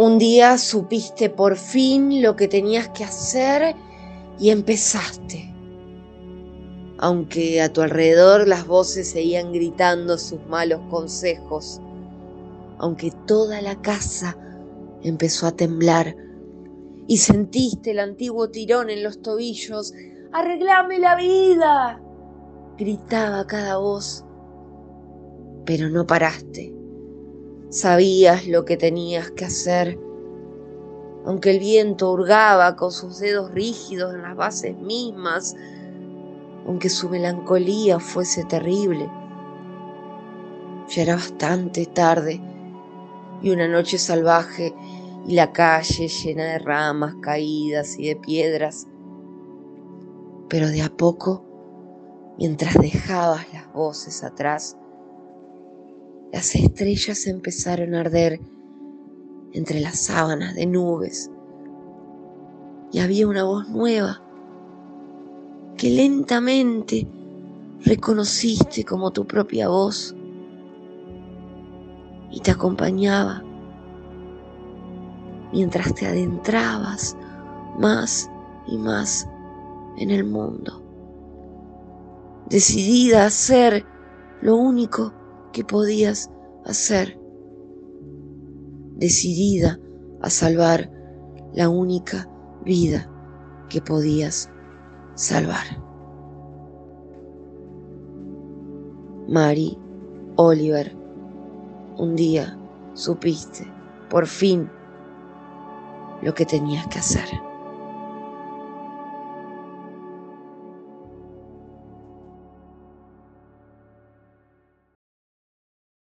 Un día supiste por fin lo que tenías que hacer y empezaste. Aunque a tu alrededor las voces seguían gritando sus malos consejos, aunque toda la casa empezó a temblar y sentiste el antiguo tirón en los tobillos, ¡arreglame la vida! gritaba cada voz, pero no paraste Sabías lo que tenías que hacer. Aunque el viento hurgaba con sus dedos rígidos en las bases mismas, aunque su melancolía fuese terrible. Ya era bastante tarde y una noche salvaje y la calle llena de ramas caídas y de piedras. Pero de a poco, mientras dejabas las voces atrás, las estrellas empezaron a arder entre las sábanas de nubes y había una voz nueva que lentamente reconociste como tu propia voz y te acompañaba mientras te adentrabas más y más en el mundo, decidida a ser lo único que podías hacer, decidida a salvar la única vida que podías salvar. Mary Oliver, un día supiste, por fin, lo que tenías que hacer.